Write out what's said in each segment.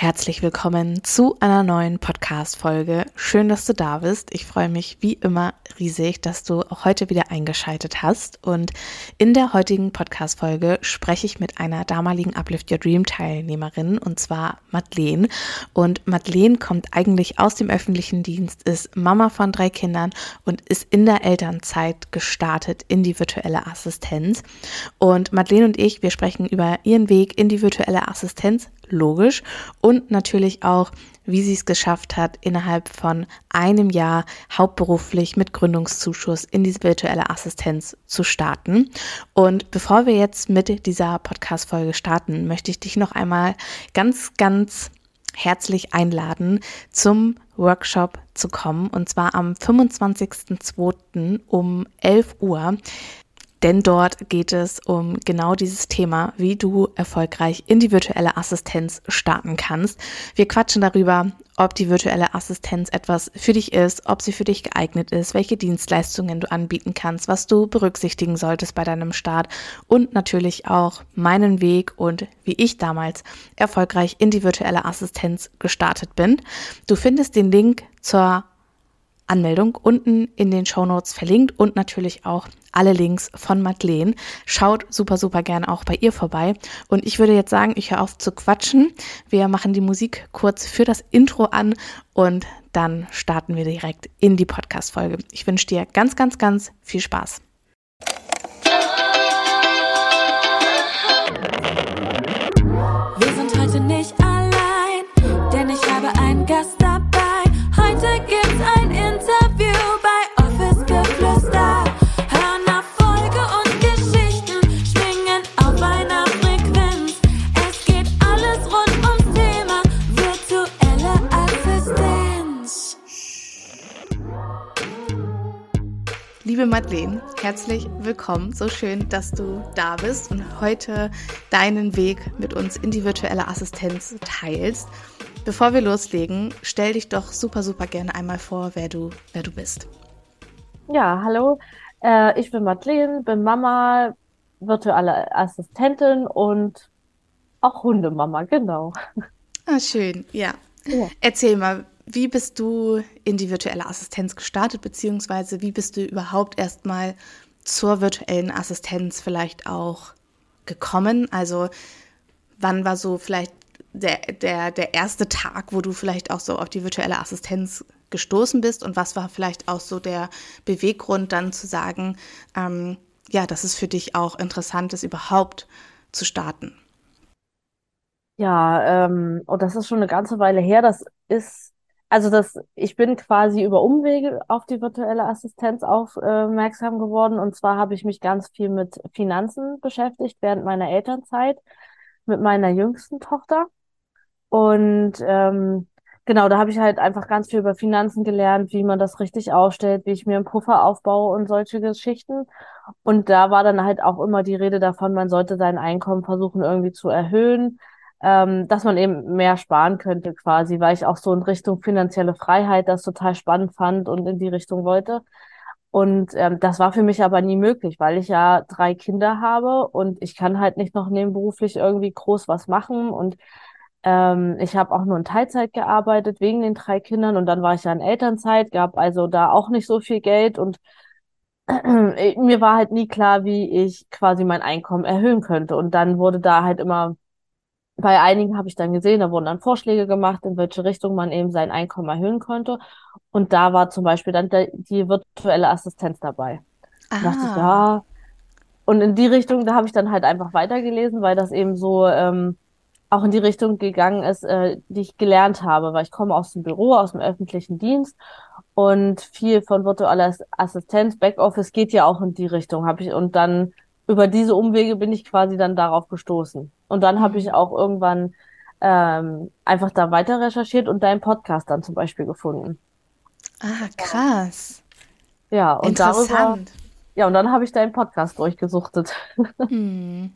Herzlich willkommen zu einer neuen Podcast-Folge. Schön, dass du da bist. Ich freue mich wie immer riesig, dass du auch heute wieder eingeschaltet hast. Und in der heutigen Podcast-Folge spreche ich mit einer damaligen Uplift Your Dream Teilnehmerin und zwar Madeleine. Und Madeleine kommt eigentlich aus dem öffentlichen Dienst, ist Mama von drei Kindern und ist in der Elternzeit gestartet in die virtuelle Assistenz. Und Madeleine und ich, wir sprechen über ihren Weg in die virtuelle Assistenz, logisch. Und natürlich auch, wie sie es geschafft hat, innerhalb von einem Jahr hauptberuflich mit Gründungszuschuss in diese virtuelle Assistenz zu starten. Und bevor wir jetzt mit dieser Podcast-Folge starten, möchte ich dich noch einmal ganz, ganz herzlich einladen, zum Workshop zu kommen. Und zwar am 25.02. um 11 Uhr denn dort geht es um genau dieses Thema, wie du erfolgreich in die virtuelle Assistenz starten kannst. Wir quatschen darüber, ob die virtuelle Assistenz etwas für dich ist, ob sie für dich geeignet ist, welche Dienstleistungen du anbieten kannst, was du berücksichtigen solltest bei deinem Start und natürlich auch meinen Weg und wie ich damals erfolgreich in die virtuelle Assistenz gestartet bin. Du findest den Link zur Anmeldung unten in den Show Notes verlinkt und natürlich auch alle Links von Madeleine. Schaut super, super gerne auch bei ihr vorbei. Und ich würde jetzt sagen, ich höre auf zu quatschen. Wir machen die Musik kurz für das Intro an und dann starten wir direkt in die Podcast-Folge. Ich wünsche dir ganz, ganz, ganz viel Spaß. Wir sind heute nicht allein, denn ich habe einen Gast dabei. Heute gibt's Liebe Madeleine, herzlich willkommen. So schön, dass du da bist und heute deinen Weg mit uns in die virtuelle Assistenz teilst. Bevor wir loslegen, stell dich doch super, super gerne einmal vor, wer du, wer du bist. Ja, hallo. Äh, ich bin Madeleine, bin Mama, virtuelle Assistentin und auch Hundemama, genau. Ah, schön, ja. Ja. Erzähl mal, wie bist du in die virtuelle Assistenz gestartet, beziehungsweise wie bist du überhaupt erstmal zur virtuellen Assistenz vielleicht auch gekommen? Also, wann war so vielleicht der, der, der erste Tag, wo du vielleicht auch so auf die virtuelle Assistenz gestoßen bist und was war vielleicht auch so der Beweggrund dann zu sagen, ähm, ja, dass es für dich auch interessant ist, überhaupt zu starten? Ja, ähm, und das ist schon eine ganze Weile her. Das ist, also das, ich bin quasi über Umwege auf die virtuelle Assistenz aufmerksam geworden. Und zwar habe ich mich ganz viel mit Finanzen beschäftigt während meiner Elternzeit mit meiner jüngsten Tochter. Und ähm, genau, da habe ich halt einfach ganz viel über Finanzen gelernt, wie man das richtig aufstellt, wie ich mir einen Puffer aufbaue und solche Geschichten. Und da war dann halt auch immer die Rede davon, man sollte sein Einkommen versuchen irgendwie zu erhöhen, ähm, dass man eben mehr sparen könnte quasi, weil ich auch so in Richtung finanzielle Freiheit das total spannend fand und in die Richtung wollte. Und ähm, das war für mich aber nie möglich, weil ich ja drei Kinder habe und ich kann halt nicht noch nebenberuflich irgendwie groß was machen und ähm, ich habe auch nur in Teilzeit gearbeitet wegen den drei Kindern und dann war ich ja in Elternzeit, gab also da auch nicht so viel Geld und mir war halt nie klar, wie ich quasi mein Einkommen erhöhen könnte. Und dann wurde da halt immer, bei einigen habe ich dann gesehen, da wurden dann Vorschläge gemacht, in welche Richtung man eben sein Einkommen erhöhen könnte. Und da war zum Beispiel dann der, die virtuelle Assistenz dabei. Da dachte ich, Ah, ja. Und in die Richtung, da habe ich dann halt einfach weitergelesen, weil das eben so ähm, auch in die Richtung gegangen ist, äh, die ich gelernt habe, weil ich komme aus dem Büro, aus dem öffentlichen Dienst und viel von virtueller Ass- Assistenz, Backoffice geht ja auch in die Richtung, habe ich und dann über diese Umwege bin ich quasi dann darauf gestoßen. Und dann habe ich auch irgendwann ähm, einfach da weiter recherchiert und deinen Podcast dann zum Beispiel gefunden. ah, krass. Ja, und darüber, Interessant. ja, und dann habe ich deinen Podcast durchgesuchtet. Hm.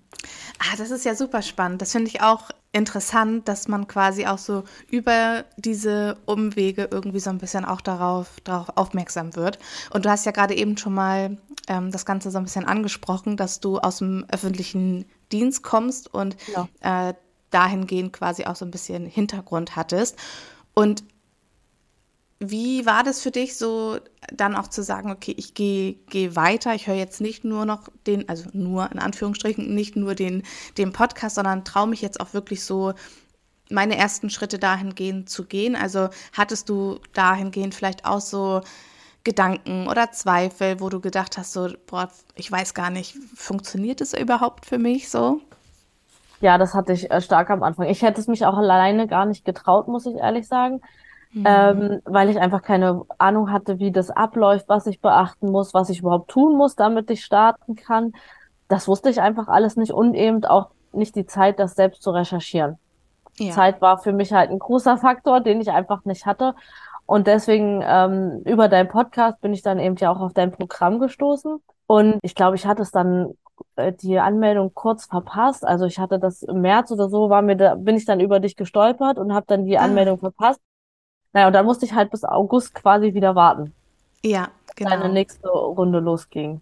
Ah, das ist ja super spannend. Das finde ich auch interessant, dass man quasi auch so über diese Umwege irgendwie so ein bisschen auch darauf, darauf aufmerksam wird. Und du hast ja gerade eben schon mal ähm, das Ganze so ein bisschen angesprochen, dass du aus dem öffentlichen Dienst kommst und Genau. äh, dahingehend quasi auch so ein bisschen Hintergrund hattest. Und wie war das für dich so, dann auch zu sagen, okay, ich gehe geh weiter, ich höre jetzt nicht nur noch den, also nur in Anführungsstrichen, nicht nur den, den Podcast, sondern traue mich jetzt auch wirklich so, meine ersten Schritte dahingehend zu gehen? Also hattest du dahingehend vielleicht auch so Gedanken oder Zweifel, wo du gedacht hast, so, boah, ich weiß gar nicht, funktioniert es überhaupt für mich so? Ja, das hatte ich äh, stark am Anfang. Ich hätte es mich auch alleine gar nicht getraut, muss ich ehrlich sagen. Mhm. Ähm, weil ich einfach keine Ahnung hatte, wie das abläuft, was ich beachten muss, was ich überhaupt tun muss, damit ich starten kann. Das wusste ich einfach alles nicht und eben auch nicht die Zeit, das selbst zu recherchieren. Ja. Zeit war für mich halt ein großer Faktor, den ich einfach nicht hatte. Und deswegen ähm, über deinen Podcast bin ich dann eben ja auch auf dein Programm gestoßen. Und ich glaube, ich hatte es dann äh, die Anmeldung kurz verpasst. Also ich hatte das im März oder so, war mir da, bin ich dann über dich gestolpert und habe dann die ah. Anmeldung verpasst. Naja, und dann musste ich halt bis August quasi wieder warten. Ja, genau. Deine nächste Runde losging.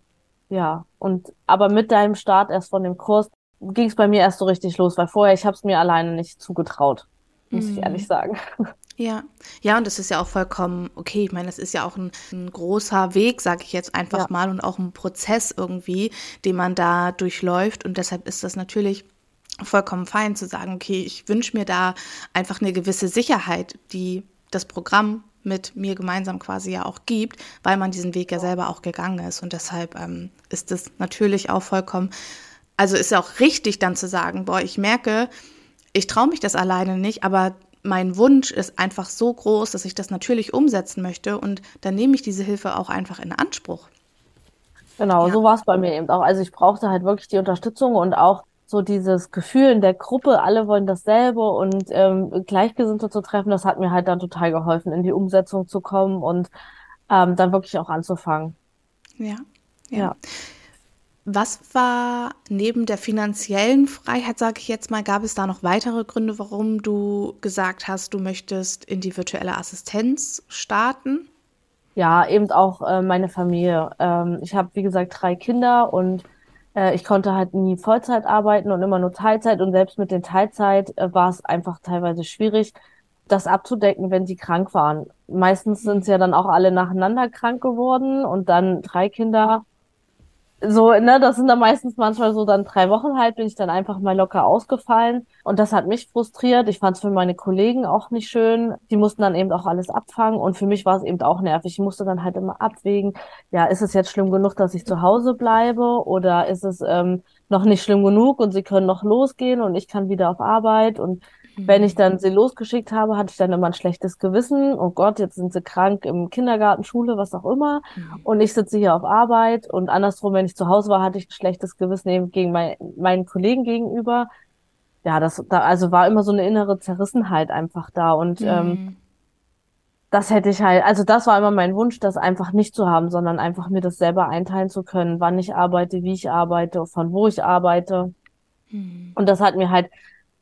Ja, und aber mit deinem Start erst von dem Kurs ging es bei mir erst so richtig los, weil vorher ich habe es mir alleine nicht zugetraut, muss mhm. ich ehrlich sagen. Ja, ja, und das ist ja auch vollkommen okay. Ich meine, das ist ja auch ein, ein großer Weg, sage ich jetzt einfach ja. mal, und auch ein Prozess irgendwie, den man da durchläuft. Und deshalb ist das natürlich vollkommen fein zu sagen, okay, ich wünsche mir da einfach eine gewisse Sicherheit, die das Programm mit mir gemeinsam quasi ja auch gibt, weil man diesen Weg ja selber auch gegangen ist. Und deshalb ähm, ist es natürlich auch vollkommen, also ist ja auch richtig dann zu sagen, boah, ich merke, ich traue mich das alleine nicht, aber mein Wunsch ist einfach so groß, dass ich das natürlich umsetzen möchte und dann nehme ich diese Hilfe auch einfach in Anspruch. Genau, ja. so war es bei mir eben auch. Also ich brauchte halt wirklich die Unterstützung und auch so dieses Gefühl in der Gruppe, alle wollen dasselbe und ähm, Gleichgesinnte zu treffen, das hat mir halt dann total geholfen, in die Umsetzung zu kommen und ähm, dann wirklich auch anzufangen. Ja, ja. ja. Was war neben der finanziellen Freiheit, sage ich jetzt mal, gab es da noch weitere Gründe, warum du gesagt hast, du möchtest in die virtuelle Assistenz starten? Ja, eben auch äh, meine Familie. Ähm, ich habe, wie gesagt, drei Kinder und äh, ich konnte halt nie Vollzeit arbeiten und immer nur Teilzeit und selbst mit den Teilzeit äh, war es einfach teilweise schwierig, das abzudecken, wenn sie krank waren. Meistens sind sie ja dann auch alle nacheinander krank geworden und dann drei Kinder so, ne, das sind dann meistens manchmal so dann drei Wochen halt, bin ich dann einfach mal locker ausgefallen. Und das hat mich frustriert. Ich fand es für meine Kollegen auch nicht schön. Die mussten dann eben auch alles abfangen. Und für mich war es eben auch nervig. Ich musste dann halt immer abwägen, ja, ist es jetzt schlimm genug, dass ich zu Hause bleibe? Oder ist es ähm, noch nicht schlimm genug und sie können noch losgehen und ich kann wieder auf Arbeit? Und wenn ich dann sie losgeschickt habe, hatte ich dann immer ein schlechtes Gewissen. Oh Gott, jetzt sind sie krank im Kindergarten, Schule, was auch immer. Mhm. Und ich sitze hier auf Arbeit. Und andersrum, wenn ich zu Hause war, hatte ich ein schlechtes Gewissen eben gegen mein, meinen Kollegen gegenüber. Ja, das, da, also war immer so eine innere Zerrissenheit einfach da. Und mhm. ähm, das hätte ich halt, also das war immer mein Wunsch, das einfach nicht zu haben, sondern einfach mir das selber einteilen zu können, wann ich arbeite, wie ich arbeite, von wo ich arbeite. Mhm. Und das hat mir halt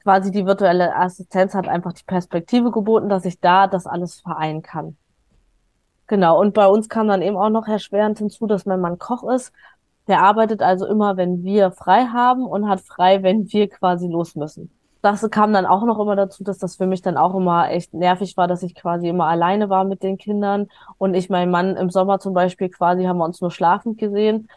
quasi die virtuelle Assistenz hat einfach die Perspektive geboten, dass ich da das alles vereinen kann. Genau. Und bei uns kam dann eben auch noch erschwerend hinzu, dass mein Mann Koch ist. Der arbeitet also immer, wenn wir frei haben und hat frei, wenn wir quasi los müssen. Das kam dann auch noch immer dazu, dass das für mich dann auch immer echt nervig war, dass ich quasi immer alleine war mit den Kindern und ich meinen Mann im Sommer zum Beispiel quasi haben wir uns nur schlafend gesehen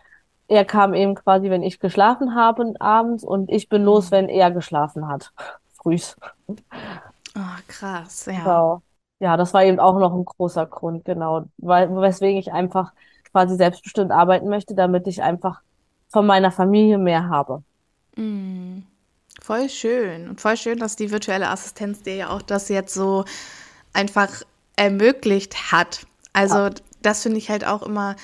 er kam eben quasi, wenn ich geschlafen habe abends und ich bin los, mhm. wenn er geschlafen hat. Frühs. Oh, krass, ja. Genau. Ja, das war eben auch noch ein großer Grund, genau. Weil, weswegen ich einfach quasi selbstbestimmt arbeiten möchte, damit ich einfach von meiner Familie mehr habe. Mm, voll schön. Und voll schön, dass die virtuelle Assistenz dir ja auch das jetzt so einfach ermöglicht hat. Also, ja. das finde ich halt auch immer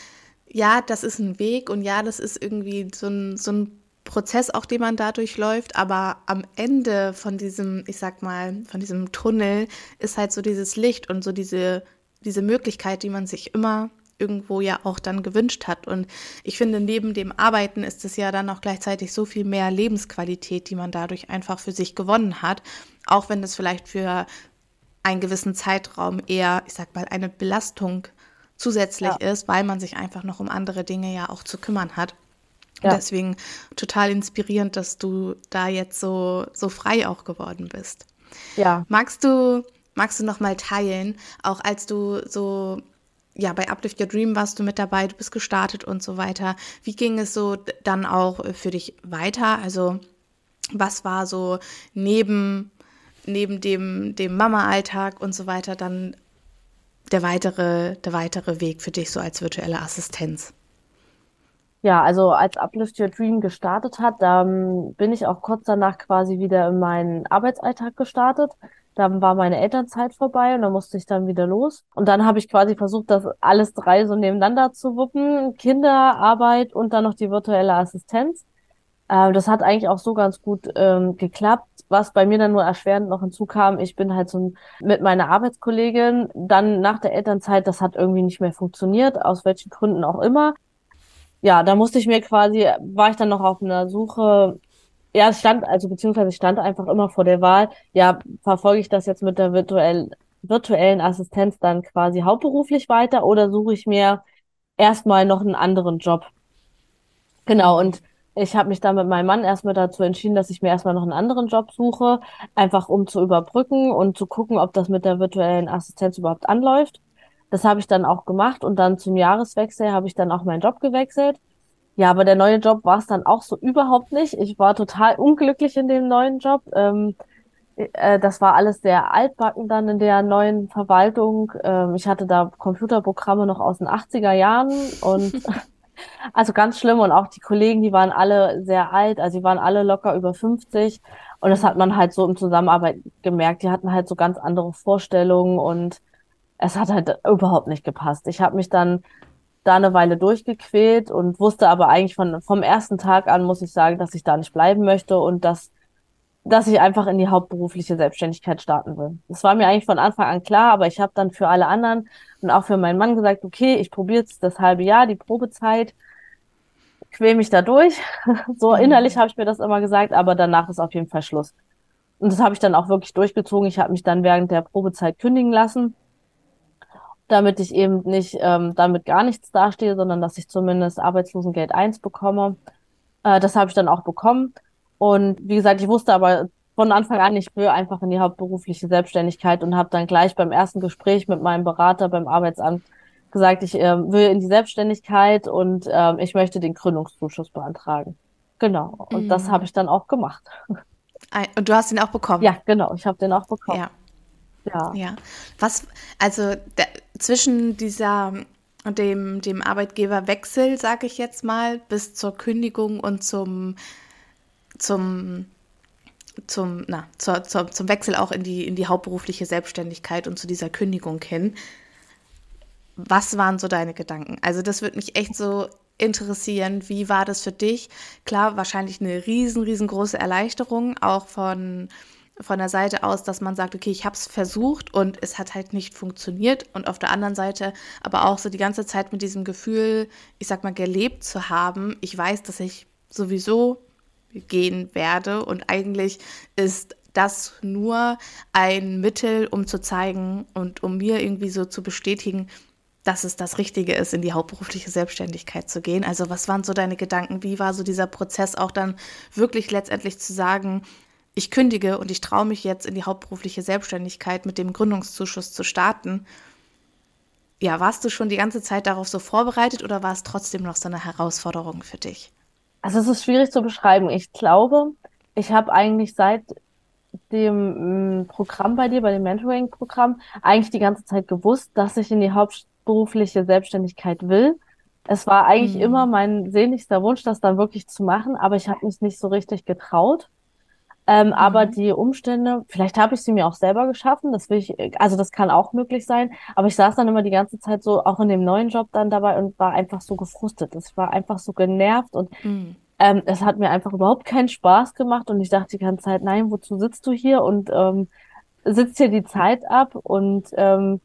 ja, das ist ein Weg und ja, das ist irgendwie so ein, so ein Prozess, auch den man dadurch läuft, aber am Ende von diesem, ich sag mal, von diesem Tunnel ist halt so dieses Licht und so diese, diese Möglichkeit, die man sich immer irgendwo ja auch dann gewünscht hat. Und ich finde, neben dem Arbeiten ist es ja dann auch gleichzeitig so viel mehr Lebensqualität, die man dadurch einfach für sich gewonnen hat, auch wenn es vielleicht für einen gewissen Zeitraum eher, ich sag mal, eine Belastung zusätzlich ja. ist, weil man sich einfach noch um andere Dinge ja auch zu kümmern hat. Ja. Deswegen total inspirierend, dass du da jetzt so, so frei auch geworden bist. Ja. Magst du, magst du noch mal teilen, auch als du so ja, bei Uplift Your Dream warst du mit dabei, du bist gestartet und so weiter. Wie ging es so dann auch für dich weiter? Also, was war so neben, neben dem, dem Mama-Alltag und so weiter dann der weitere, der weitere Weg für dich so als virtuelle Assistenz? Ja, also als Uplift Your Dream gestartet hat, dann bin ich auch kurz danach quasi wieder in meinen Arbeitsalltag gestartet. Dann war meine Elternzeit vorbei und dann musste ich dann wieder los. Und dann habe ich quasi versucht, das alles drei so nebeneinander zu wuppen. Kinder, Arbeit und dann noch die virtuelle Assistenz. Ähm, das hat eigentlich auch so ganz gut ähm, geklappt. Was bei mir dann nur erschwerend noch hinzukam, ich bin halt so mit meiner Arbeitskollegin dann nach der Elternzeit, das hat irgendwie nicht mehr funktioniert, aus welchen Gründen auch immer ja, da musste ich mir quasi, war ich dann noch auf einer Suche, ja, es stand, also beziehungsweise stand einfach immer vor der Wahl, ja, verfolge ich das jetzt mit der virtuellen, virtuellen Assistenz dann quasi hauptberuflich weiter oder suche ich mir erstmal noch einen anderen Job? Genau, und ich habe mich dann mit meinem Mann erstmal dazu entschieden, dass ich mir erstmal noch einen anderen Job suche, einfach um zu überbrücken und zu gucken, ob das mit der virtuellen Assistenz überhaupt anläuft. Das habe ich dann auch gemacht und dann zum Jahreswechsel habe ich dann auch meinen Job gewechselt. Ja, aber der neue Job war es dann auch so überhaupt nicht. Ich war total unglücklich in dem neuen Job. Ähm, äh, das war alles sehr altbacken dann in der neuen Verwaltung. Ähm, ich hatte da Computerprogramme noch aus den 80er Jahren und also ganz schlimm. Und auch die Kollegen, die waren alle sehr alt, also die waren alle locker über 50. Und das hat man halt so im Zusammenarbeit gemerkt. Die hatten halt so ganz andere Vorstellungen und es hat halt überhaupt nicht gepasst. Ich habe mich dann da eine Weile durchgequält und wusste aber eigentlich von vom ersten Tag an, muss ich sagen, dass ich da nicht bleiben möchte und dass dass ich einfach in die hauptberufliche Selbstständigkeit starten will. Das war mir eigentlich von Anfang an klar, aber ich habe dann für alle anderen und auch für meinen Mann gesagt, okay, ich probiere jetzt das halbe Jahr, die Probezeit, quäl mich da durch. so mhm. innerlich habe ich mir das immer gesagt, aber danach ist auf jeden Fall Schluss. Und das habe ich dann auch wirklich durchgezogen. Ich habe mich dann während der Probezeit kündigen lassen damit ich eben nicht ähm, damit gar nichts dastehe, sondern dass ich zumindest Arbeitslosengeld 1 bekomme. Äh, das habe ich dann auch bekommen. Und wie gesagt, ich wusste aber von Anfang an, ich will einfach in die hauptberufliche Selbstständigkeit und habe dann gleich beim ersten Gespräch mit meinem Berater beim Arbeitsamt gesagt, ich äh, will in die Selbstständigkeit und äh, ich möchte den Gründungszuschuss beantragen. Genau. Und mhm. das habe ich dann auch gemacht. Und du hast ihn auch bekommen? Ja, genau. Ich habe den auch bekommen. Ja. Ja. Ja. Was, also der, zwischen dieser dem, dem Arbeitgeberwechsel, sage ich jetzt mal, bis zur Kündigung und zum, zum, zum, na, zur, zur, zum Wechsel auch in die, in die hauptberufliche Selbstständigkeit und zu dieser Kündigung hin. Was waren so deine Gedanken? Also, das würde mich echt so interessieren. Wie war das für dich? Klar, wahrscheinlich eine riesen, riesengroße Erleichterung, auch von von der Seite aus, dass man sagt, okay, ich habe es versucht und es hat halt nicht funktioniert. Und auf der anderen Seite aber auch so die ganze Zeit mit diesem Gefühl, ich sag mal, gelebt zu haben. Ich weiß, dass ich sowieso gehen werde und eigentlich ist das nur ein Mittel, um zu zeigen und um mir irgendwie so zu bestätigen, dass es das Richtige ist, in die hauptberufliche Selbstständigkeit zu gehen. Also was waren so deine Gedanken? Wie war so dieser Prozess auch dann wirklich letztendlich zu sagen, ich kündige und ich traue mich jetzt in die hauptberufliche Selbstständigkeit mit dem Gründungszuschuss zu starten. Ja, warst du schon die ganze Zeit darauf so vorbereitet oder war es trotzdem noch so eine Herausforderung für dich? Also es ist schwierig zu beschreiben. Ich glaube, ich habe eigentlich seit dem mm, Programm bei dir, bei dem Mentoring-Programm, eigentlich die ganze Zeit gewusst, dass ich in die hauptberufliche Selbstständigkeit will. Es war eigentlich hm. immer mein sehnlichster Wunsch, das dann wirklich zu machen, aber ich habe mich nicht so richtig getraut. Ähm, mhm. Aber die Umstände, vielleicht habe ich sie mir auch selber geschaffen, das will ich, also das kann auch möglich sein. Aber ich saß dann immer die ganze Zeit so, auch in dem neuen Job dann dabei und war einfach so gefrustet. Ich war einfach so genervt und mhm. ähm, es hat mir einfach überhaupt keinen Spaß gemacht und ich dachte die ganze Zeit, nein, wozu sitzt du hier und ähm, sitzt hier die Zeit ab und ähm,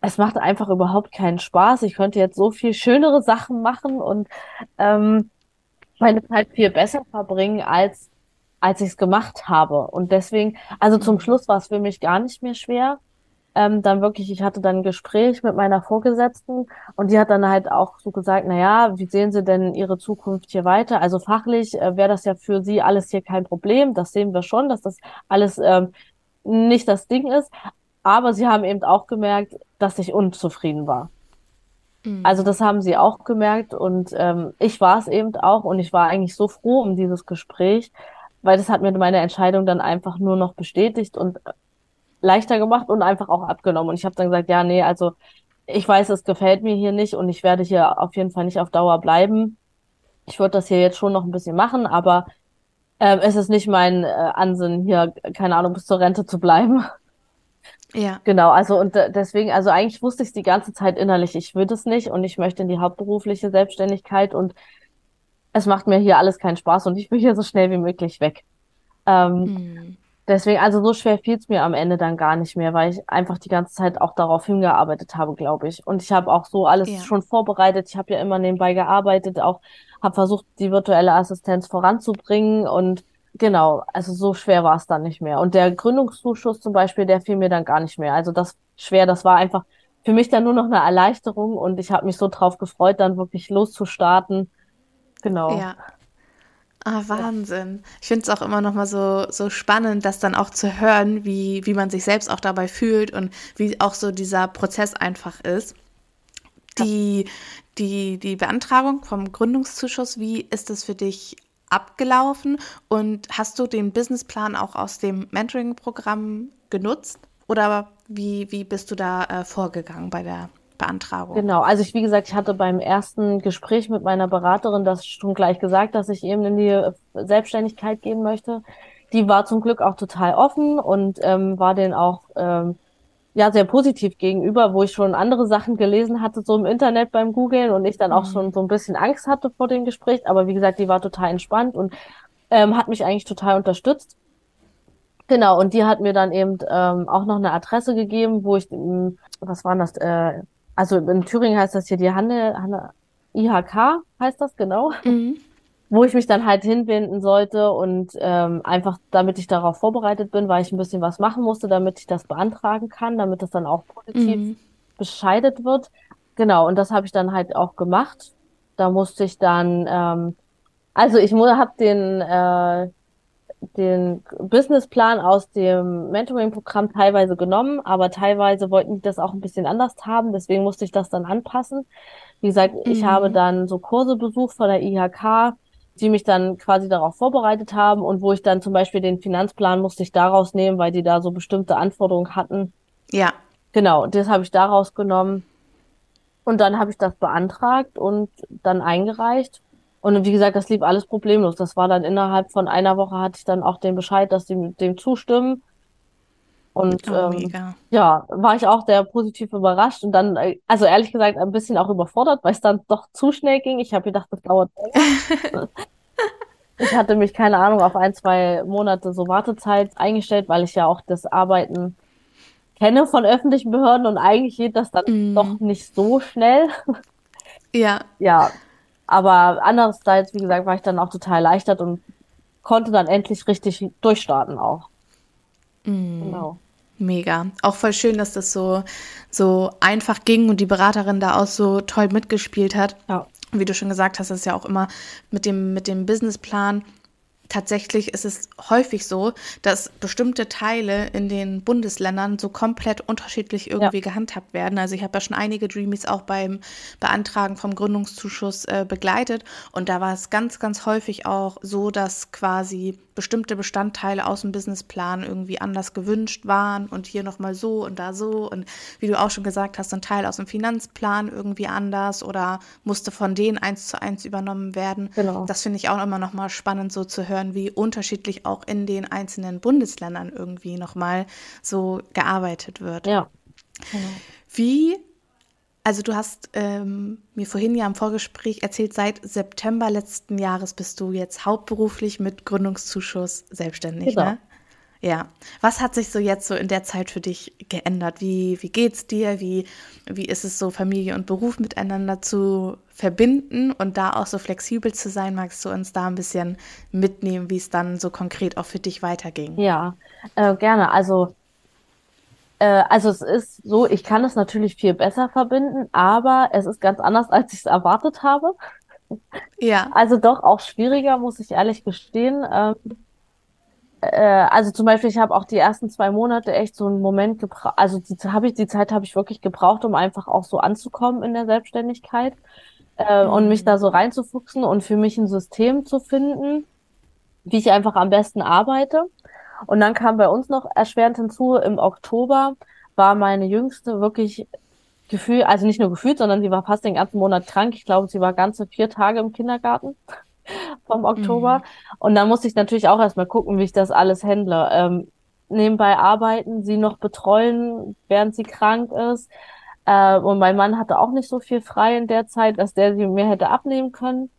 es macht einfach überhaupt keinen Spaß. Ich könnte jetzt so viel schönere Sachen machen und ähm, meine Zeit viel besser verbringen, als als ich es gemacht habe. Und deswegen, also zum Schluss war es für mich gar nicht mehr schwer. ähm, dann wirklich, ich hatte dann ein Gespräch mit meiner Vorgesetzten und die hat dann halt auch so gesagt, na ja, wie sehen Sie denn Ihre Zukunft hier weiter? Also fachlich äh, wäre das ja für Sie alles hier kein Problem. Das sehen wir schon, dass das alles ähm, nicht das Ding ist. Aber sie haben eben auch gemerkt, dass ich unzufrieden war. Mhm. Also das haben sie auch gemerkt und ähm, ich war es eben auch und ich war eigentlich so froh um dieses Gespräch, weil das hat mir meine Entscheidung dann einfach nur noch bestätigt und leichter gemacht und einfach auch abgenommen. Und ich habe dann gesagt, ja, nee, also ich weiß, es gefällt mir hier nicht und ich werde hier auf jeden Fall nicht auf Dauer bleiben. Ich würde das hier jetzt schon noch ein bisschen machen, aber ähm, es ist nicht mein äh, Ansinnen, hier, keine Ahnung, bis zur Rente zu bleiben. Ja. Genau, also und äh, deswegen, also eigentlich wusste ich es die ganze Zeit innerlich, ich will das nicht und ich möchte in die hauptberufliche Selbstständigkeit und es macht mir hier alles keinen Spaß und ich will hier so schnell wie möglich weg. Ähm, Mhm. deswegen, also so schwer fiel es mir am Ende dann gar nicht mehr, weil ich einfach die ganze Zeit auch darauf hingearbeitet habe, glaube ich. Und ich habe auch so alles Ja. schon vorbereitet. Ich habe ja immer nebenbei gearbeitet, auch habe versucht, die virtuelle Assistenz voranzubringen und genau, also so schwer war es dann nicht mehr. Und der Gründungszuschuss zum Beispiel, der fiel mir dann gar nicht mehr. Also das schwer, das war einfach für mich dann nur noch eine Erleichterung und ich habe mich so drauf gefreut, dann wirklich loszustarten. Genau. Ja. Ah, Wahnsinn. Ich finde es auch immer noch mal so, so spannend, das dann auch zu hören, wie, wie man sich selbst auch dabei fühlt und wie auch so dieser Prozess einfach ist. Die, die, die Beantragung vom Gründungszuschuss, wie ist das für dich abgelaufen? Und hast du den Businessplan auch aus dem Mentoring-Programm genutzt? Oder wie, wie bist du da äh, vorgegangen bei der Beantragung? Genau, also ich, wie gesagt, ich hatte beim ersten Gespräch mit meiner Beraterin das schon gleich gesagt, dass ich eben in die Selbstständigkeit gehen möchte. Die war zum Glück auch total offen und ähm, war denen auch ähm, ja sehr positiv gegenüber, wo ich schon andere Sachen gelesen hatte, so im Internet beim Googlen und ich dann auch Mhm. schon so ein bisschen Angst hatte vor dem Gespräch. Aber wie gesagt, die war total entspannt und ähm, hat mich eigentlich total unterstützt. Genau, und die hat mir dann eben ähm, auch noch eine Adresse gegeben, wo ich, ähm, was war das? Äh, also in Thüringen heißt das hier die Hanne, Hanne, IHK heißt das genau, Mhm. wo ich mich dann halt hinwenden sollte und ähm, einfach, damit ich darauf vorbereitet bin, weil ich ein bisschen was machen musste, damit ich das beantragen kann, damit das dann auch positiv Mhm. bescheidet wird. Genau, und das habe ich dann halt auch gemacht. Da musste ich dann, ähm, also ich habe den, äh, den Businessplan aus dem Mentoring-Programm teilweise genommen, aber teilweise wollten die das auch ein bisschen anders haben, deswegen musste ich das dann anpassen. Wie gesagt, ich Mhm. habe dann so Kurse besucht von der IHK, die mich dann quasi darauf vorbereitet haben und wo ich dann zum Beispiel den Finanzplan musste ich daraus nehmen, weil die da so bestimmte Anforderungen hatten. Ja. Genau, das habe ich daraus genommen. Und dann habe ich das beantragt und dann eingereicht. Und wie gesagt, das lief alles problemlos. Das war dann innerhalb von einer Woche hatte ich dann auch den Bescheid, dass die dem zustimmen. Und Oh, ähm, ja, war ich auch sehr positiv überrascht und dann, äh, also ehrlich gesagt, ein bisschen auch überfordert, weil es dann doch zu schnell ging. Ich habe gedacht, das dauert länger. Ich hatte mich, keine Ahnung, auf ein, zwei Monate so Wartezeit eingestellt, weil ich ja auch das Arbeiten kenne von öffentlichen Behörden und eigentlich geht das dann Mhm. doch nicht so schnell. Ja. Ja, aber andererseits, wie gesagt, war ich dann auch total erleichtert und konnte dann endlich richtig durchstarten auch. Mhm. Genau. Mega. Auch voll schön, dass das so, so einfach ging und die Beraterin da auch so toll mitgespielt hat. Ja. Wie du schon gesagt hast, ist ja auch immer mit dem, mit dem Businessplan. Tatsächlich ist es häufig so, dass bestimmte Teile in den Bundesländern so komplett unterschiedlich irgendwie gehandhabt werden. Also ich habe ja schon einige Dreamies auch beim Beantragen vom Gründungszuschuss äh, begleitet und da war es ganz, ganz häufig auch so, dass quasi bestimmte Bestandteile aus dem Businessplan irgendwie anders gewünscht waren und hier nochmal so und da so und wie du auch schon gesagt hast, ein Teil aus dem Finanzplan irgendwie anders oder musste von denen eins zu eins übernommen werden. Genau. Das finde ich auch immer nochmal spannend so zu hören, wie unterschiedlich auch in den einzelnen Bundesländern irgendwie nochmal so gearbeitet wird. Ja. Genau. Wie, also du hast ähm, mir vorhin ja im Vorgespräch erzählt, seit September letzten Jahres bist du jetzt hauptberuflich mit Gründungszuschuss selbstständig, Genau. ne? Ja. Was hat sich so jetzt so in der Zeit für dich geändert? Wie, wie geht's dir? Wie, wie ist es so, Familie und Beruf miteinander zu verbinden und da auch so flexibel zu sein? Magst du uns da ein bisschen mitnehmen, wie es dann so konkret auch für dich weiterging? Ja, äh, gerne. Also Äh, also es ist so, ich kann es natürlich viel besser verbinden, aber es ist ganz anders, als ich es erwartet habe. Ja. Also doch auch schwieriger, muss ich ehrlich gestehen. Ähm, äh, also zum Beispiel, ich habe auch die ersten zwei Monate echt so einen Moment gebraucht, also die habe ich, die Zeit habe ich wirklich gebraucht, um einfach auch so anzukommen in der Selbstständigkeit äh, mhm. und mich da so reinzufuchsen und für mich ein System zu finden, wie ich einfach am besten arbeite. Und dann kam bei uns noch erschwerend hinzu, im Oktober war meine Jüngste wirklich gefühlt, also nicht nur gefühlt, sondern sie war fast den ganzen Monat krank. Ich glaube, sie war ganze vier Tage im Kindergarten vom Oktober. Mhm. Und dann musste ich natürlich auch erstmal gucken, wie ich das alles handle. Ähm, nebenbei arbeiten, sie noch betreuen, während sie krank ist. Äh, und mein Mann hatte auch nicht so viel frei in der Zeit, dass der sie mir hätte abnehmen können.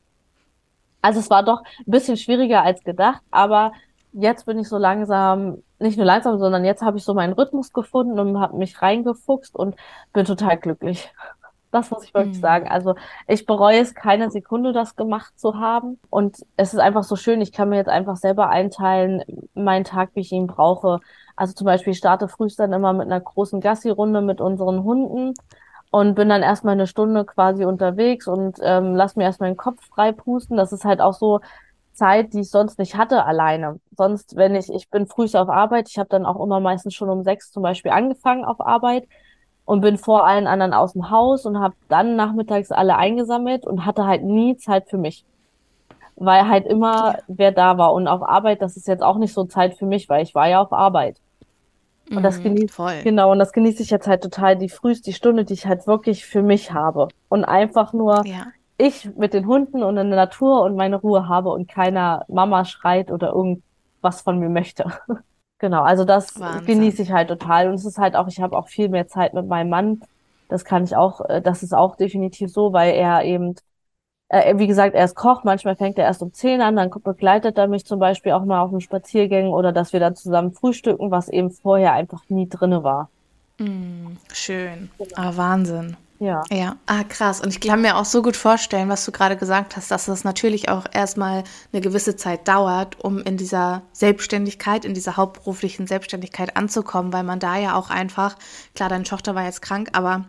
Also es war doch ein bisschen schwieriger als gedacht, aber jetzt bin ich so langsam, nicht nur langsam, sondern jetzt habe ich so meinen Rhythmus gefunden und habe mich reingefuchst und bin total glücklich. Das muss ich wirklich mhm. sagen. Also ich bereue es keine Sekunde, das gemacht zu haben. Und es ist einfach so schön. Ich kann mir jetzt einfach selber einteilen, meinen Tag, wie ich ihn brauche. Also zum Beispiel, ich starte frühst dann immer mit einer großen Gassi-Runde mit unseren Hunden und bin dann erstmal eine Stunde quasi unterwegs und ähm, lass mir erstmal den Kopf frei pusten. Das ist halt auch so, Zeit, die ich sonst nicht hatte alleine. Sonst, wenn ich, ich bin früh auf Arbeit, ich habe dann auch immer meistens schon um sechs zum Beispiel angefangen auf Arbeit und bin vor allen anderen aus dem Haus und habe dann nachmittags alle eingesammelt und hatte halt nie Zeit für mich. Weil halt immer wer da war. Und auf Arbeit, das ist jetzt auch nicht so Zeit für mich, weil ich war ja auf Arbeit. Und das mhm, genieße genau, und das genieße ich jetzt halt total die früheste Stunde, die ich halt wirklich für mich habe. Und einfach nur ja ich mit den Hunden und in der Natur und meine Ruhe habe und keiner Mama schreit oder irgendwas von mir möchte. genau, also das Wahnsinn. genieße ich halt total. Und es ist halt auch, ich habe auch viel mehr Zeit mit meinem Mann. Das kann ich auch, äh, das ist auch definitiv so, weil er eben, äh, wie gesagt, er ist Koch, manchmal fängt er erst um 10 an, dann begleitet er mich zum Beispiel auch mal auf den Spaziergängen oder dass wir dann zusammen frühstücken, was eben vorher einfach nie drinne war. Mm, schön. Genau. Ah, Wahnsinn. Ja. Ja, ah, krass. Und ich kann mir auch so gut vorstellen, was du gerade gesagt hast, dass das natürlich auch erstmal eine gewisse Zeit dauert, um in dieser Selbstständigkeit, in dieser hauptberuflichen Selbstständigkeit anzukommen, weil man da ja auch einfach, klar, deine Tochter war jetzt krank, aber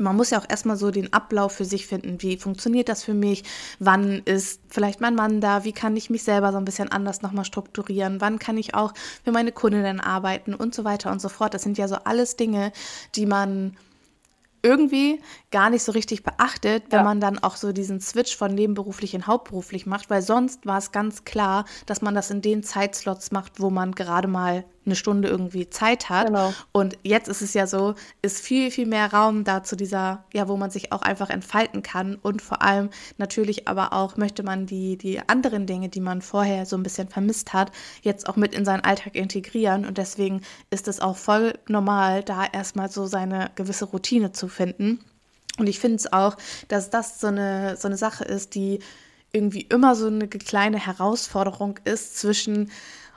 man muss ja auch erstmal so den Ablauf für sich finden. Wie funktioniert das für mich? Wann ist vielleicht mein Mann da? Wie kann ich mich selber so ein bisschen anders nochmal strukturieren? Wann kann ich auch für meine Kundinnen arbeiten und so weiter und so fort? Das sind ja so alles Dinge, die man irgendwie gar nicht so richtig beachtet, wenn ja. man dann auch so diesen Switch von nebenberuflich in hauptberuflich macht, weil sonst war es ganz klar, dass man das in den Zeitslots macht, wo man gerade mal eine Stunde irgendwie Zeit hat. Genau. Und jetzt ist es ja so, ist viel, viel mehr Raum da zu dieser, ja, wo man sich auch einfach entfalten kann. Und vor allem natürlich aber auch möchte man die, die anderen Dinge, die man vorher so ein bisschen vermisst hat, jetzt auch mit in seinen Alltag integrieren. Und deswegen ist es auch voll normal, da erstmal so seine gewisse Routine zu finden. Und ich finde es auch, dass das so eine, so eine Sache ist, die irgendwie immer so eine kleine Herausforderung ist zwischen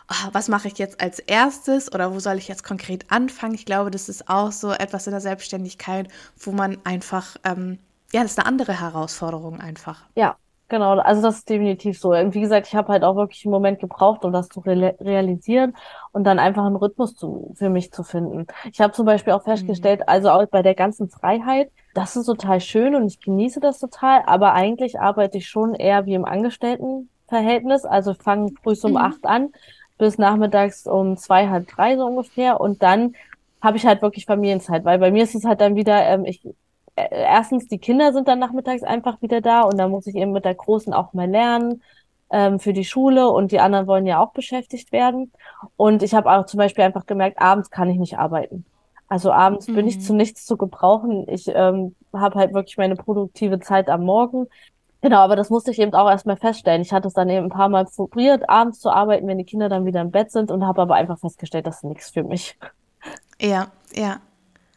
oh, was mache ich jetzt als erstes oder wo soll ich jetzt konkret anfangen? Ich glaube, das ist auch so etwas in der Selbstständigkeit, wo man einfach, ähm, ja, das ist eine andere Herausforderung einfach. Ja, genau. Also das ist definitiv so. Und wie gesagt, ich habe halt auch wirklich einen Moment gebraucht, um das zu re realisieren und dann einfach einen Rhythmus zu, für mich zu finden. Ich habe zum Beispiel auch festgestellt, mhm. also auch bei der ganzen Freiheit, das ist total schön und ich genieße das total, aber eigentlich arbeite ich schon eher wie im Angestelltenverhältnis. Also fange früh um mhm. acht an, bis nachmittags um zwei, halb drei so ungefähr. Und dann habe ich halt wirklich Familienzeit, weil bei mir ist es halt dann wieder, ähm, ich, äh, erstens, die Kinder sind dann nachmittags einfach wieder da und dann muss ich eben mit der Großen auch mal lernen ähm, für die Schule und die anderen wollen ja auch beschäftigt werden. Und ich habe auch zum Beispiel einfach gemerkt, abends kann ich nicht arbeiten. Also abends mhm. bin ich mhm. zu nichts zu gebrauchen. Ich ähm, habe halt wirklich meine produktive Zeit am Morgen. Genau, aber das musste ich eben auch erstmal feststellen. Ich hatte es dann eben ein paar Mal probiert, abends zu arbeiten, wenn die Kinder dann wieder im Bett sind und habe aber einfach festgestellt, das ist nichts für mich. Ja, ja.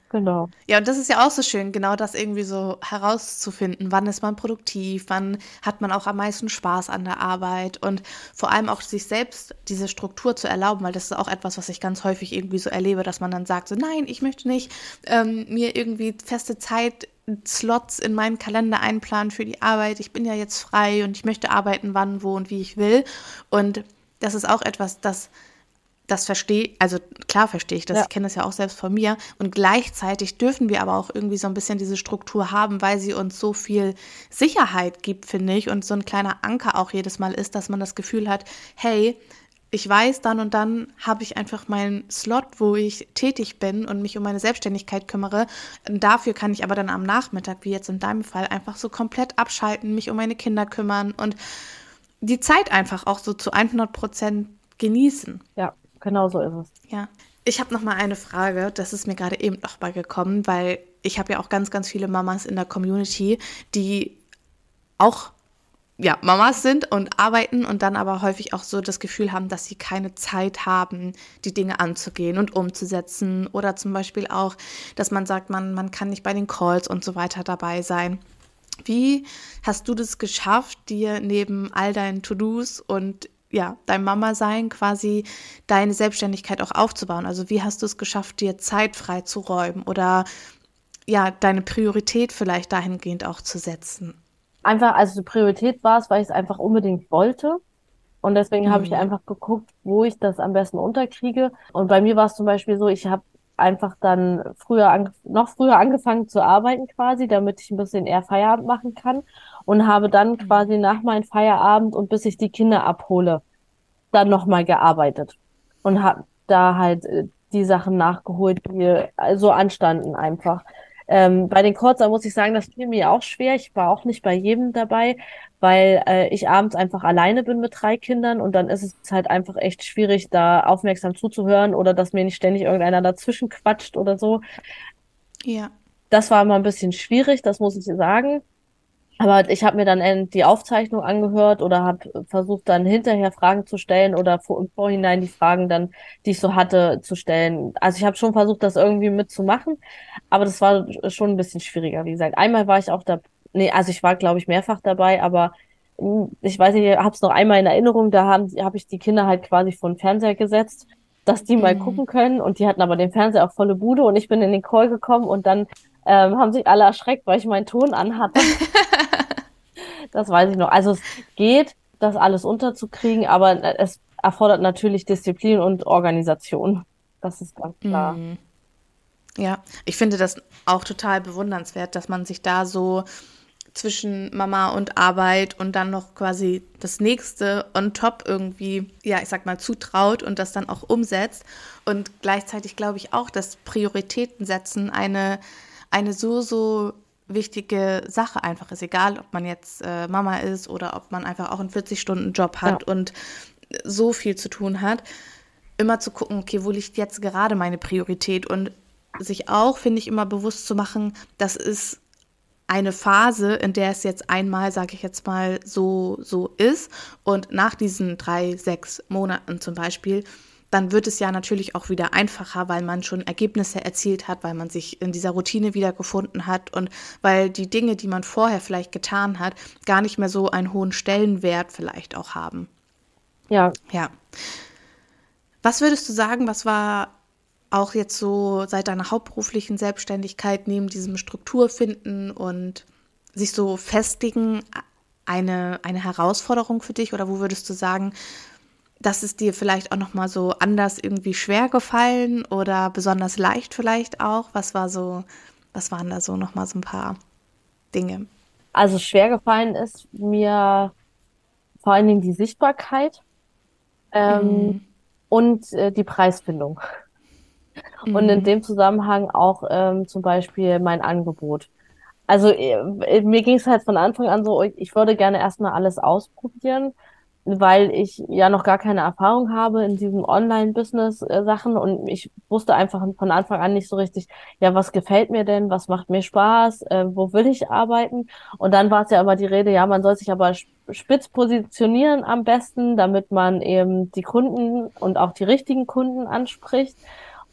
Genau. Ja, und das ist ja auch so schön, genau das irgendwie so herauszufinden. Wann ist man produktiv? Wann hat man auch am meisten Spaß an der Arbeit? Und vor allem auch sich selbst diese Struktur zu erlauben, weil das ist auch etwas, was ich ganz häufig irgendwie so erlebe, dass man dann sagt, so nein, ich möchte nicht ähm, mir irgendwie feste Zeit Slots in meinen Kalender einplanen für die Arbeit. Ich bin ja jetzt frei und ich möchte arbeiten, wann, wo und wie ich will. Und das ist auch etwas, das das verstehe, also klar verstehe ich das, Ja. ich kenne das ja auch selbst von mir. Und gleichzeitig dürfen wir aber auch irgendwie so ein bisschen diese Struktur haben, weil sie uns so viel Sicherheit gibt, finde ich. Und so ein kleiner Anker auch jedes Mal ist, dass man das Gefühl hat, hey, ich weiß, dann und dann habe ich einfach meinen Slot, wo ich tätig bin und mich um meine Selbstständigkeit kümmere. Dafür kann ich aber dann am Nachmittag, wie jetzt in deinem Fall, einfach so komplett abschalten, mich um meine Kinder kümmern und die Zeit einfach auch so zu 100 Prozent genießen. Ja, genau so ist es. Ja. Ich habe noch mal eine Frage, das ist mir gerade eben noch mal gekommen, weil ich habe ja auch ganz, ganz viele Mamas in der Community, die auch ja, Mamas sind und arbeiten und dann aber häufig auch so das Gefühl haben, dass sie keine Zeit haben, die Dinge anzugehen und umzusetzen. Oder zum Beispiel auch, dass man sagt, man, man kann nicht bei den Calls und so weiter dabei sein. Wie hast du das geschafft, dir neben all deinen To-Dos und ja, dein Mama-Sein quasi deine Selbstständigkeit auch aufzubauen? Also wie hast du es geschafft, dir Zeit frei zu räumen oder ja, deine Priorität vielleicht dahingehend auch zu setzen? Einfach, also die Priorität war es, weil ich es einfach unbedingt wollte. Und deswegen habe ich Mhm. einfach geguckt, wo ich das am besten unterkriege. Und bei mir war es zum Beispiel so, ich habe einfach dann früher noch früher angefangen zu arbeiten quasi, damit ich ein bisschen eher Feierabend machen kann. Und habe dann quasi nach meinem Feierabend und bis ich die Kinder abhole, dann nochmal gearbeitet. Und habe da halt äh, die Sachen nachgeholt, die so anstanden einfach. Ähm, bei den Kurzer muss ich sagen, das fiel mir auch schwer. Ich war auch nicht bei jedem dabei, weil äh, ich abends einfach alleine bin mit drei Kindern und dann ist es halt einfach echt schwierig, da aufmerksam zuzuhören oder dass mir nicht ständig irgendeiner dazwischen quatscht oder so. Ja. Das war immer ein bisschen schwierig, das muss ich sagen. Aber ich habe mir dann die Aufzeichnung angehört oder habe versucht, dann hinterher Fragen zu stellen oder vor, im Vorhinein die Fragen dann, die ich so hatte, zu stellen. Also ich habe schon versucht, das irgendwie mitzumachen, aber das war schon ein bisschen schwieriger, wie gesagt. Einmal war ich auch da, nee, also ich war, glaube ich, mehrfach dabei, aber mh, ich weiß nicht, ich habe es noch einmal in Erinnerung, da habe ich die Kinder halt quasi vor den Fernseher gesetzt, dass die mal Mhm. gucken können und die hatten aber den Fernseher auf volle Bude und ich bin in den Call gekommen und dann ähm, haben sich alle erschreckt, weil ich meinen Ton anhatte. Das weiß ich noch. Also es geht, das alles unterzukriegen, aber es erfordert natürlich Disziplin und Organisation. Das ist ganz klar. Mhm. Ja, ich finde das auch total bewundernswert, dass man sich da so zwischen Mama und Arbeit und dann noch quasi das nächste on top irgendwie, ja, ich sag mal, zutraut und das dann auch umsetzt. Und gleichzeitig glaube ich auch, dass Prioritäten setzen eine, eine so, so wichtige Sache einfach ist. Egal, ob man jetzt äh, Mama ist oder ob man einfach auch einen 40-Stunden-Job hat und so viel zu tun hat. Immer zu gucken, okay, wo liegt jetzt gerade meine Priorität und sich auch, finde ich, immer bewusst zu machen, das ist eine Phase, in der es jetzt einmal, sage ich jetzt mal, so, so ist. Und nach diesen drei, sechs Monaten zum Beispiel, dann wird es ja natürlich auch wieder einfacher, weil man schon Ergebnisse erzielt hat, weil man sich in dieser Routine wiedergefunden hat und weil die Dinge, die man vorher vielleicht getan hat, gar nicht mehr so einen hohen Stellenwert vielleicht auch haben. Ja, Ja. Was würdest du sagen, was war auch jetzt so seit deiner hauptberuflichen Selbstständigkeit neben diesem Strukturfinden und sich so festigen eine, eine Herausforderung für dich? Oder wo würdest du sagen, das ist dir vielleicht auch nochmal so anders irgendwie schwer gefallen oder besonders leicht vielleicht auch? Was war so, was waren da so nochmal so ein paar Dinge? also schwer gefallen ist mir vor allen Dingen die Sichtbarkeit ähm, und äh, die Preisfindung. Und in dem Zusammenhang auch ähm, zum Beispiel mein Angebot. Also äh, mir ging es halt von Anfang an so, ich würde gerne erstmal alles ausprobieren, weil ich ja noch gar keine Erfahrung habe in diesen Online-Business-Sachen und ich wusste einfach von Anfang an nicht so richtig, ja, was gefällt mir denn, was macht mir Spaß, äh, wo will ich arbeiten? Und dann war es ja immer die Rede, ja, man soll sich aber spitz positionieren am besten, damit man eben die Kunden und auch die richtigen Kunden anspricht.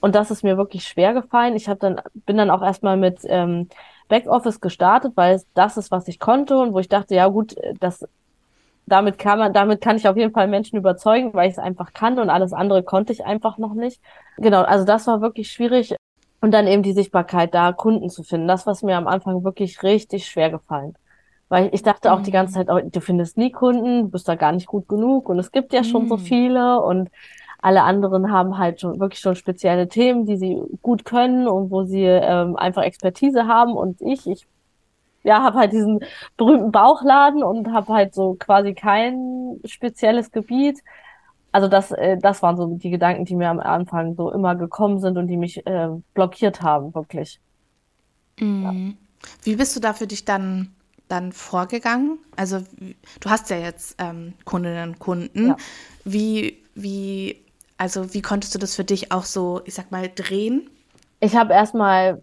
Und das ist mir wirklich schwer gefallen. Ich habe dann, bin dann auch erstmal mit ähm, Backoffice gestartet, weil das ist, was ich konnte und wo ich dachte, ja gut, das, damit kann man, damit kann ich auf jeden Fall Menschen überzeugen, weil ich es einfach kann und alles andere konnte ich einfach noch nicht. Genau, also das war wirklich schwierig. Und dann eben die Sichtbarkeit, da Kunden zu finden. Das, was mir am Anfang wirklich richtig schwer gefallen. Weil ich dachte auch die ganze Zeit, oh, du findest nie Kunden, du bist da gar nicht gut genug und es gibt ja schon so viele und alle anderen haben halt schon wirklich schon spezielle Themen, die sie gut können und wo sie ähm, einfach Expertise haben. Und ich, ich ja, habe halt diesen berühmten Bauchladen und habe halt so quasi kein spezielles Gebiet. Also das, äh, das waren so die Gedanken, die mir am Anfang so immer gekommen sind und die mich äh, blockiert haben, wirklich. Mhm. Wie bist du da für dich dann, dann vorgegangen? Also du hast ja jetzt ähm, Kundinnen und Kunden. Ja. Wie, wie, also wie konntest du das für dich auch so, ich sag mal, drehen? Ich habe erstmal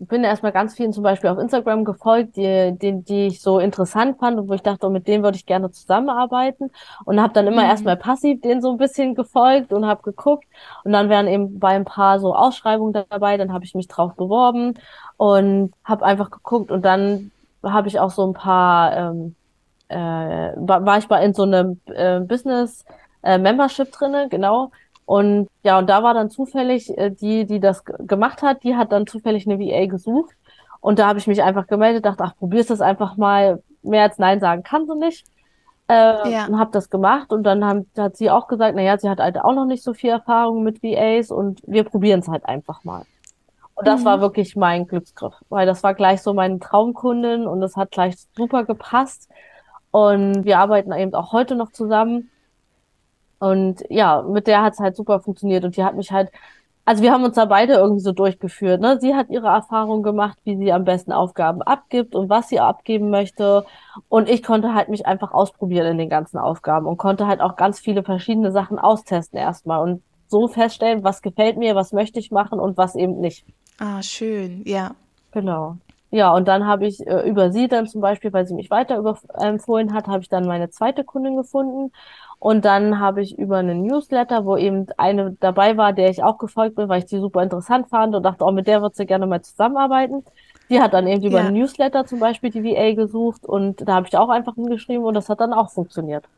bin erstmal ganz vielen zum Beispiel auf Instagram gefolgt, die, die, die ich so interessant fand und wo ich dachte, oh, mit denen würde ich gerne zusammenarbeiten und habe dann immer Mhm. erstmal passiv denen so ein bisschen gefolgt und habe geguckt und dann wären eben bei ein paar so Ausschreibungen dabei, dann habe ich mich drauf beworben und habe einfach geguckt und dann habe ich auch so ein paar, ähm, äh, war, war ich bei in so einem äh, Business äh, Membership drinne, genau. Und ja, und da war dann zufällig, äh, die, die das gemacht hat, die hat dann zufällig eine VA gesucht. Und da habe ich mich einfach gemeldet, dachte, ach, probier's das einfach mal. Mehr als Nein sagen kann sie nicht. Äh, Ja. und habe das gemacht. Und dann haben, hat sie auch gesagt, na ja, sie hat halt auch noch nicht so viel Erfahrung mit VAs und wir probieren es halt einfach mal. Und das war Mhm. wirklich mein Glücksgriff, weil das war gleich so meine Traumkundin und es hat gleich super gepasst. Und wir arbeiten eben auch heute noch zusammen. Und ja, mit der hat es halt super funktioniert und die hat mich halt, also wir haben uns da beide irgendwie so durchgeführt, ne? Sie hat ihre Erfahrung gemacht, wie sie am besten Aufgaben abgibt und was sie abgeben möchte. Und ich konnte halt mich einfach ausprobieren in den ganzen Aufgaben und konnte halt auch ganz viele verschiedene Sachen austesten erstmal und so feststellen, was gefällt mir, was möchte ich machen und was eben nicht. Ah, schön, ja. Genau. Ja, und dann habe ich äh, über sie dann zum Beispiel, weil sie mich weiter empfohlen hat, habe ich dann meine zweite Kundin gefunden. Und dann habe ich über einen Newsletter, wo eben eine dabei war, der ich auch gefolgt bin, weil ich die super interessant fand und dachte, oh, mit der wird sie gerne mal zusammenarbeiten. Die hat dann eben über Ja. einen Newsletter zum Beispiel die VA gesucht und da habe ich auch einfach hingeschrieben und das hat dann auch funktioniert.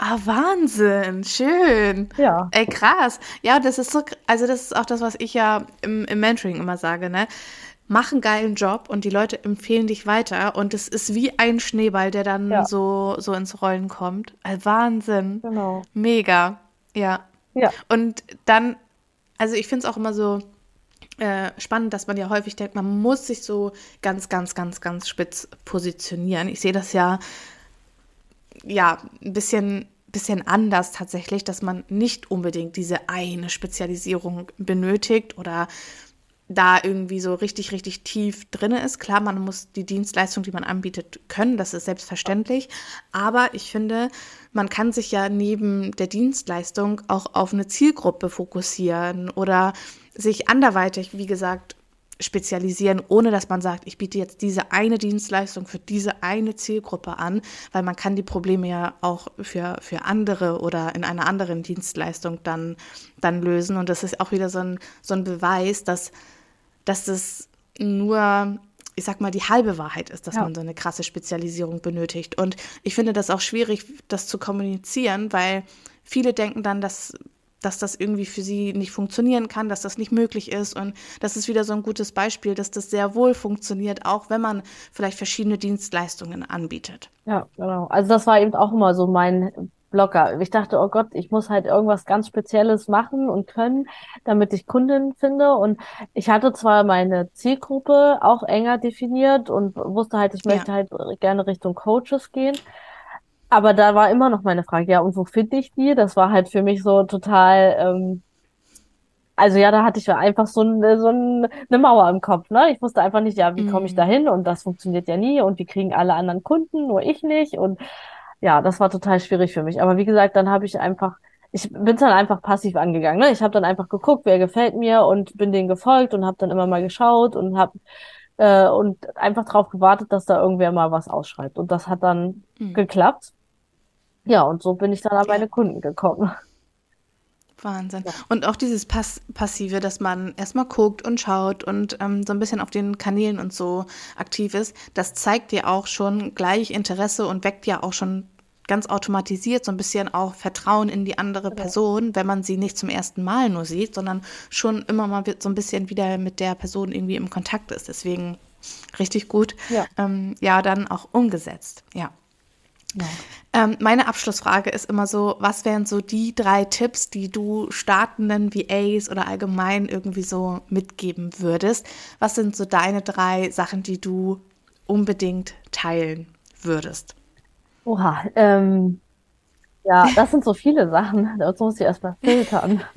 Ah, Wahnsinn, schön. Ja, Ey, krass. Ja, das ist so, also das ist auch das, was ich ja im, im Mentoring immer sage, ne? Mach einen geilen Job und die Leute empfehlen dich weiter und es ist wie ein Schneeball, der dann Ja. so, so ins Rollen kommt. Äh, Wahnsinn. genau. Mega. Ja. Ja, Und dann, also ich finde es auch immer so äh, spannend, dass man ja häufig denkt, man muss sich so ganz, ganz, ganz, ganz spitz positionieren. Ich sehe das ja, ja, ein bisschen, bisschen anders tatsächlich, dass man nicht unbedingt diese eine Spezialisierung benötigt oder da irgendwie so richtig, richtig tief drin ist. Klar, man muss die Dienstleistung, die man anbietet, können, das ist selbstverständlich. Aber ich finde, man kann sich ja neben der Dienstleistung auch auf eine Zielgruppe fokussieren oder sich anderweitig, wie gesagt, spezialisieren, ohne dass man sagt, ich biete jetzt diese eine Dienstleistung für diese eine Zielgruppe an, weil man kann die Probleme ja auch für, für andere oder in einer anderen Dienstleistung dann, dann lösen. Und das ist auch wieder so ein, so ein Beweis, dass, dass das nur, ich sag mal, die halbe Wahrheit ist, dass Ja. man so eine krasse Spezialisierung benötigt. Und ich finde das auch schwierig, das zu kommunizieren, weil viele denken dann, dass dass das irgendwie für sie nicht funktionieren kann, dass das nicht möglich ist. Und das ist wieder so ein gutes Beispiel, dass das sehr wohl funktioniert, auch wenn man vielleicht verschiedene Dienstleistungen anbietet. Ja, genau. Also das war eben auch immer so mein Blocker. Ich dachte, oh Gott, ich muss halt irgendwas ganz Spezielles machen und können, damit ich Kunden finde. Und ich hatte zwar meine Zielgruppe auch enger definiert und wusste halt, ich Ja. möchte halt gerne Richtung Coaches gehen. Aber da war immer noch meine Frage, ja, und wo finde ich die? Das war halt für mich so total, ähm, also ja, da hatte ich ja einfach so eine, so ein- eine Mauer im Kopf, ne? Ich wusste einfach nicht, ja, wie komme ich da Mhm. hin? Und das funktioniert ja nie und wie kriegen alle anderen Kunden, nur ich nicht. Und ja, das war total schwierig für mich. Aber wie gesagt, dann habe ich einfach, ich bin dann einfach passiv angegangen, ne? Ich habe dann einfach geguckt, wer gefällt mir und bin denen gefolgt und habe dann immer mal geschaut und habe äh, und einfach drauf gewartet, dass da irgendwer mal was ausschreibt. Und das hat dann Mhm. geklappt. Ja, und so bin ich dann an Ja. meine Kunden gekommen. Wahnsinn. Ja. Und auch dieses Pass Passive, dass man erstmal guckt und schaut und ähm, so ein bisschen auf den Kanälen und so aktiv ist, das zeigt dir auch schon gleich Interesse und weckt ja auch schon ganz automatisiert so ein bisschen auch Vertrauen in die andere Genau. Person, wenn man sie nicht zum ersten Mal nur sieht, sondern schon immer mal so ein bisschen wieder mit der Person irgendwie im Kontakt ist. Deswegen richtig gut. Ja. Ähm, ja, dann auch umgesetzt. Ja. Ähm, meine Abschlussfrage ist immer so, was wären so die drei Tipps, die du startenden VAs oder allgemein irgendwie so mitgeben würdest? Was sind so deine drei Sachen, die du unbedingt teilen würdest? Oha, ähm, ja, das sind so viele Sachen. Dazu muss ich erstmal filtern.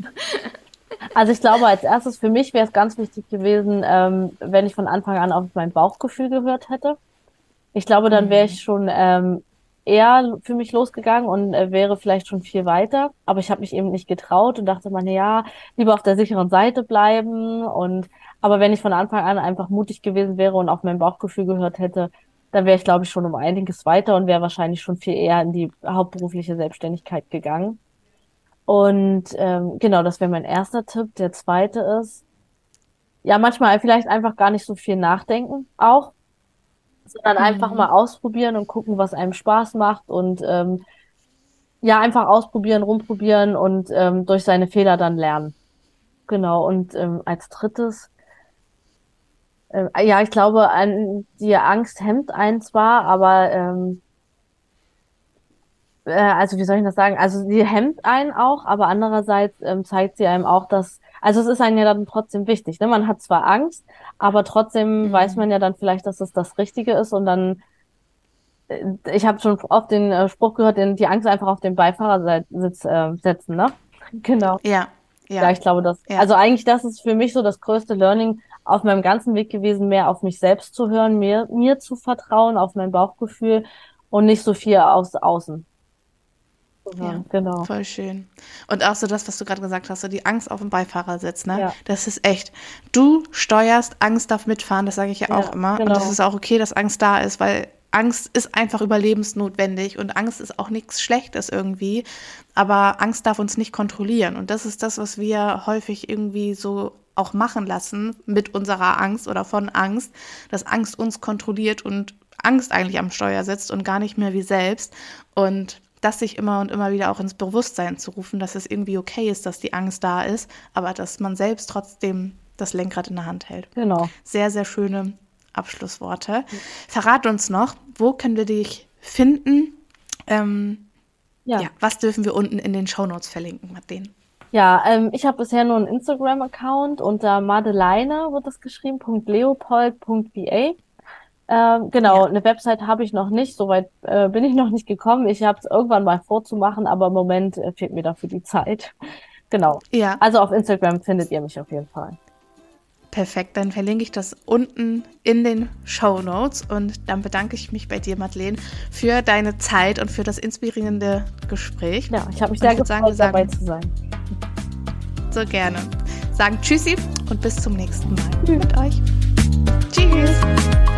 Also ich glaube, als erstes für mich wäre es ganz wichtig gewesen, ähm, wenn ich von Anfang an auf mein Bauchgefühl gehört hätte. Ich glaube, dann wäre ich schon ähm, eher für mich losgegangen und äh, wäre vielleicht schon viel weiter. Aber ich habe mich eben nicht getraut und dachte man, ja, lieber auf der sicheren Seite bleiben. Und aber wenn ich von Anfang an einfach mutig gewesen wäre und auf mein Bauchgefühl gehört hätte, dann wäre ich, glaube ich, schon um einiges weiter und wäre wahrscheinlich schon viel eher in die hauptberufliche Selbstständigkeit gegangen. Und ähm, genau, das wäre mein erster Tipp. Der zweite ist, ja, manchmal vielleicht einfach gar nicht so viel nachdenken auch, sondern Mhm. einfach mal ausprobieren und gucken, was einem Spaß macht und ähm, ja, einfach ausprobieren, rumprobieren und ähm, durch seine Fehler dann lernen. Genau, und ähm, als drittes, ähm, ja, ich glaube, an, die Angst hemmt einen zwar, aber ähm, äh, also wie soll ich das sagen? Also sie hemmt einen auch, aber andererseits ähm, zeigt sie einem auch, dass, also es ist einem ja dann trotzdem wichtig, ne? Man hat zwar Angst, aber trotzdem Mhm. weiß man ja dann vielleicht, dass es das Richtige ist und dann, äh, ich habe schon oft den äh, Spruch gehört, den, die Angst einfach auf den Beifahrersitz äh, setzen, ne? Genau. Ja, Ja, ja, ich glaube, das, Ja. also eigentlich, das ist für mich so das größte Learning auf meinem ganzen Weg gewesen, mehr auf mich selbst zu hören, mir, mir zu vertrauen, auf mein Bauchgefühl und nicht so viel aufs Außen zu hören. Genau. voll schön. Und auch so das, was du gerade gesagt hast, so die Angst auf dem Beifahrersitz, ne? Ja. Das ist echt. Du steuerst, Angst darf mitfahren, das sage ich ja Ja, auch immer. Und genau. das ist auch okay, dass Angst da ist, weil Angst ist einfach überlebensnotwendig und Angst ist auch nichts Schlechtes irgendwie. Aber Angst darf uns nicht kontrollieren. Und das ist das, was wir häufig irgendwie so auch machen lassen mit unserer Angst oder von Angst, dass Angst uns kontrolliert und Angst eigentlich am Steuer sitzt und gar nicht mehr wir selbst. Und das sich immer und immer wieder auch ins Bewusstsein zu rufen, dass es irgendwie okay ist, dass die Angst da ist, aber dass man selbst trotzdem das Lenkrad in der Hand hält. Genau. Sehr, sehr schöne Abschlussworte. Verrat uns noch, wo können wir dich finden? Ähm, Ja. ja. was dürfen wir unten in den Shownotes verlinken, Martin? Ja, ähm, ich habe bisher nur einen Instagram-Account unter Madeleine wird das geschrieben, .leopold.va. Ähm, genau, Ja. eine Website habe ich noch nicht, soweit äh, bin ich noch nicht gekommen. Ich habe es irgendwann mal vorzumachen, aber im Moment äh, fehlt mir dafür die Zeit. Genau. Ja, Also auf Instagram findet ihr mich auf jeden Fall. perfekt. Dann verlinke ich das unten in den Shownotes und dann bedanke ich mich bei dir, Madeleine, für deine Zeit und für das inspirierende Gespräch. Ja, ich habe mich sehr gefreut, sagen- dabei zu sein. So gerne. Sagen Tschüssi und bis zum nächsten Mal mit euch. Tschüss.